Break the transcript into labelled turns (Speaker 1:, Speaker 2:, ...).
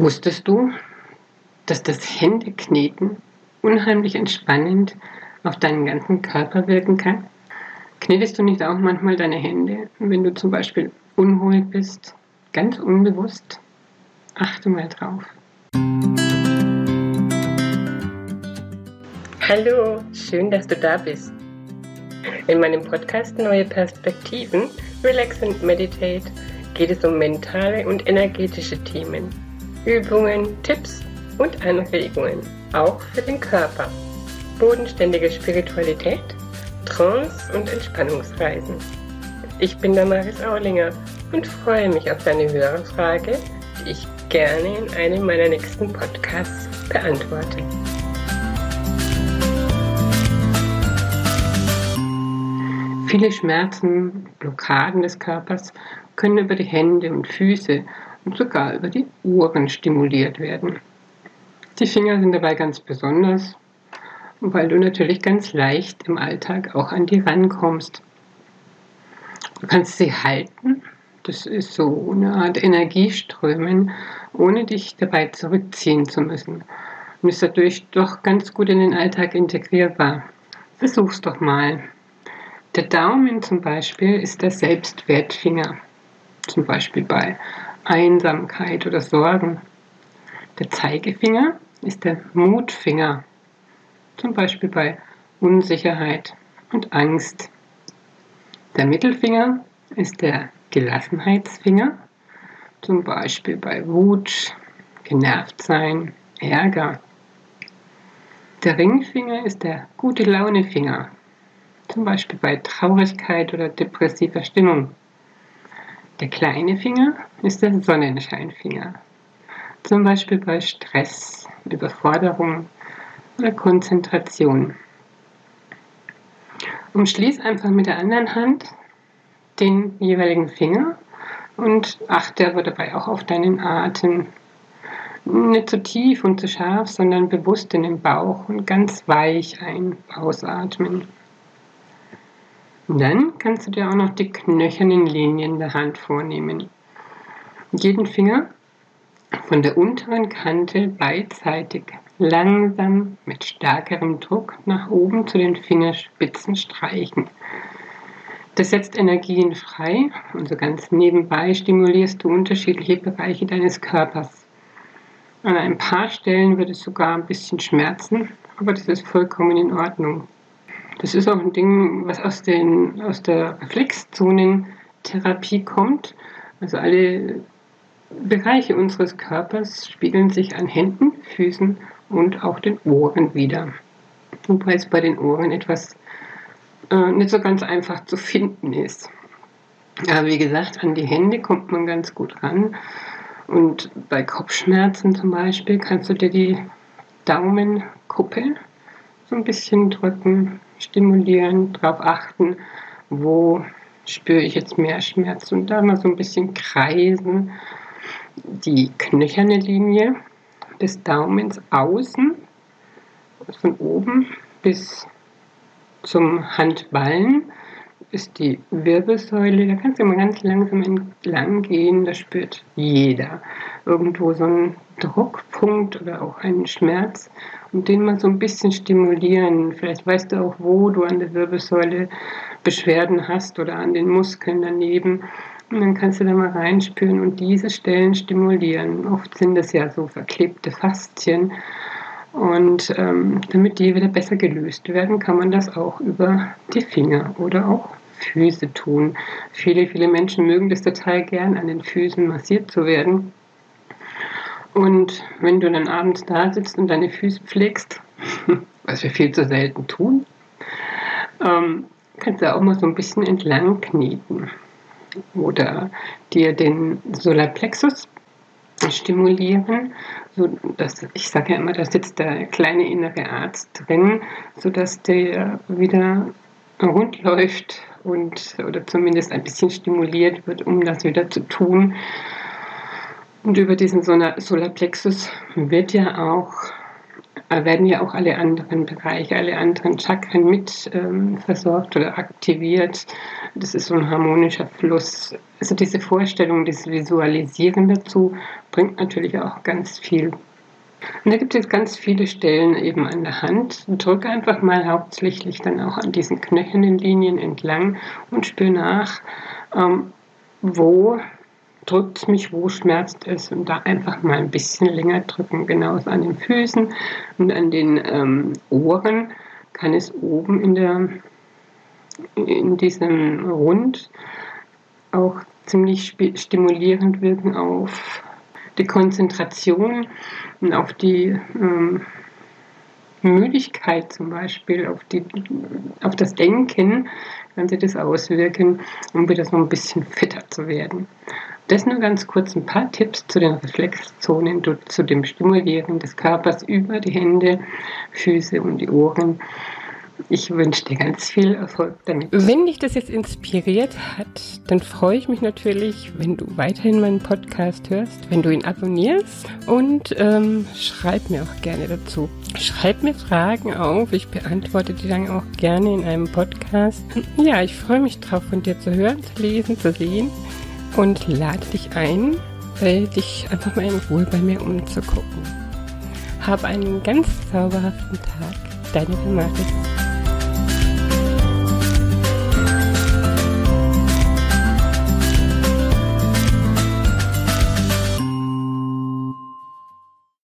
Speaker 1: Wusstest du, dass das Händekneten unheimlich entspannend auf deinen ganzen Körper wirken kann? Knetest du nicht auch manchmal deine Hände, wenn du zum Beispiel unruhig bist, ganz unbewusst? Achte mal drauf.
Speaker 2: Hallo, schön, dass du da bist. In meinem Podcast Neue Perspektiven, Relax and Meditate geht es um mentale und energetische Themen Übungen, Tipps und Anregungen, auch für den Körper. Bodenständige Spiritualität, Trance und Entspannungsreisen. Ich bin Damaris Aulinger und freue mich auf deine Hörerfrage, die ich gerne in einem meiner nächsten Podcasts beantworte.
Speaker 1: Viele Schmerzen, Blockaden des Körpers können über die Hände und Füße und sogar über die Ohren stimuliert werden. Die Finger sind dabei ganz besonders, weil du natürlich ganz leicht im Alltag auch an die rankommst. Du kannst sie halten, das ist so eine Art Energieströmen, ohne dich dabei zurückziehen zu müssen. Und ist dadurch doch ganz gut in den Alltag integrierbar. Versuch's doch mal. Der Daumen zum Beispiel ist der Selbstwertfinger. Zum Beispiel bei Einsamkeit oder Sorgen. Der Zeigefinger ist der Mutfinger, zum Beispiel bei Unsicherheit und Angst. Der Mittelfinger ist der Gelassenheitsfinger, zum Beispiel bei Wut, Genervtsein, Ärger. Der Ringfinger ist der gute Launefinger, zum Beispiel bei Traurigkeit oder depressiver Stimmung. Der kleine Finger ist der Sonnenscheinfinger. Zum Beispiel bei Stress, Überforderung oder Konzentration. Umschließ einfach mit der anderen Hand den jeweiligen Finger und achte aber dabei auch auf deinen Atem. Nicht zu tief und zu scharf, sondern bewusst in den Bauch und ganz weich ein- ausatmen. Und dann kannst du dir auch noch die knöchernen Linien der Hand vornehmen. Jeden Finger von der unteren Kante beidseitig langsam mit stärkerem Druck nach oben zu den Fingerspitzen streichen. Das setzt Energien frei und so ganz nebenbei stimulierst du unterschiedliche Bereiche deines Körpers. An ein paar Stellen wird es sogar ein bisschen schmerzen, aber das ist vollkommen in Ordnung. Das ist auch ein Ding, was aus, den, aus der Reflexzonentherapie kommt. Also alle Bereiche unseres Körpers spiegeln sich an Händen, Füßen und auch den Ohren wieder. Wobei es bei den Ohren etwas äh, nicht so ganz einfach zu finden ist. Aber wie gesagt, an die Hände kommt man ganz gut ran. Und bei Kopfschmerzen zum Beispiel kannst du dir die Daumenkuppe so ein bisschen drücken, stimulieren, darauf achten, wo spüre ich jetzt mehr Schmerz und da mal so ein bisschen kreisen. Die knöcherne Linie des Daumens außen, von oben bis zum Handballen ist die Wirbelsäule. Da kannst du immer ganz langsam entlang gehen. Da spürt jeder irgendwo so einen Druckpunkt oder auch einen Schmerz und den mal so ein bisschen stimulieren. Vielleicht weißt du auch, wo du an der Wirbelsäule Beschwerden hast oder an den Muskeln daneben. Und dann kannst du da mal reinspüren und diese Stellen stimulieren. Oft sind das ja so verklebte Faszien. Und ähm, damit die wieder besser gelöst werden, kann man das auch über die Finger oder auch Füße tun. Viele, viele Menschen mögen das total gern, an den Füßen massiert zu werden. Und wenn du dann abends da sitzt und deine Füße pflegst, was wir viel zu selten tun, ähm, kannst du auch mal so ein bisschen entlang kneten oder dir den Solarplexus stimulieren, so dass ich sage ja immer, da sitzt der kleine innere Arzt drin, so dass der wieder rund läuft und oder zumindest ein bisschen stimuliert wird, um das wieder zu tun. Und über diesen Solarplexus wird ja auch werden ja auch alle anderen Bereiche, alle anderen Chakren mit ähm, versorgt oder aktiviert. Das ist so ein harmonischer Fluss. Also diese Vorstellung, dieses Visualisieren dazu bringt natürlich auch ganz viel. Und da gibt es ganz viele Stellen eben an der Hand. Drück einfach mal hauptsächlich dann auch an diesen knöchernen Linien entlang und spür nach, ähm, wo drückt es mich, wo schmerzt es und da einfach mal ein bisschen länger drücken. Genauso an den Füßen und an den ähm, Ohren kann es oben in, der, in diesem Rund auch ziemlich stimulierend wirken auf die Konzentration und auf die ähm, Müdigkeit zum Beispiel, auf, die, auf das Denken kann sich das auswirken, um wieder so ein bisschen fitter zu werden. Das nur ganz kurz ein paar Tipps zu den Reflexzonen, zu dem Stimulieren des Körpers über die Hände, Füße und die Ohren. Ich wünsche dir ganz viel Erfolg damit.
Speaker 2: Wenn dich das jetzt inspiriert hat, dann freue ich mich natürlich, wenn du weiterhin meinen Podcast hörst, wenn du ihn abonnierst und ähm, schreib mir auch gerne dazu. Schreib mir Fragen auf, ich beantworte die dann auch gerne in einem Podcast. Ja, ich freue mich drauf, von dir zu hören, zu lesen, zu sehen und lade dich ein, dich einfach mal in Ruhe bei mir umzugucken. Hab einen ganz zauberhaften Tag. Deine Damaris.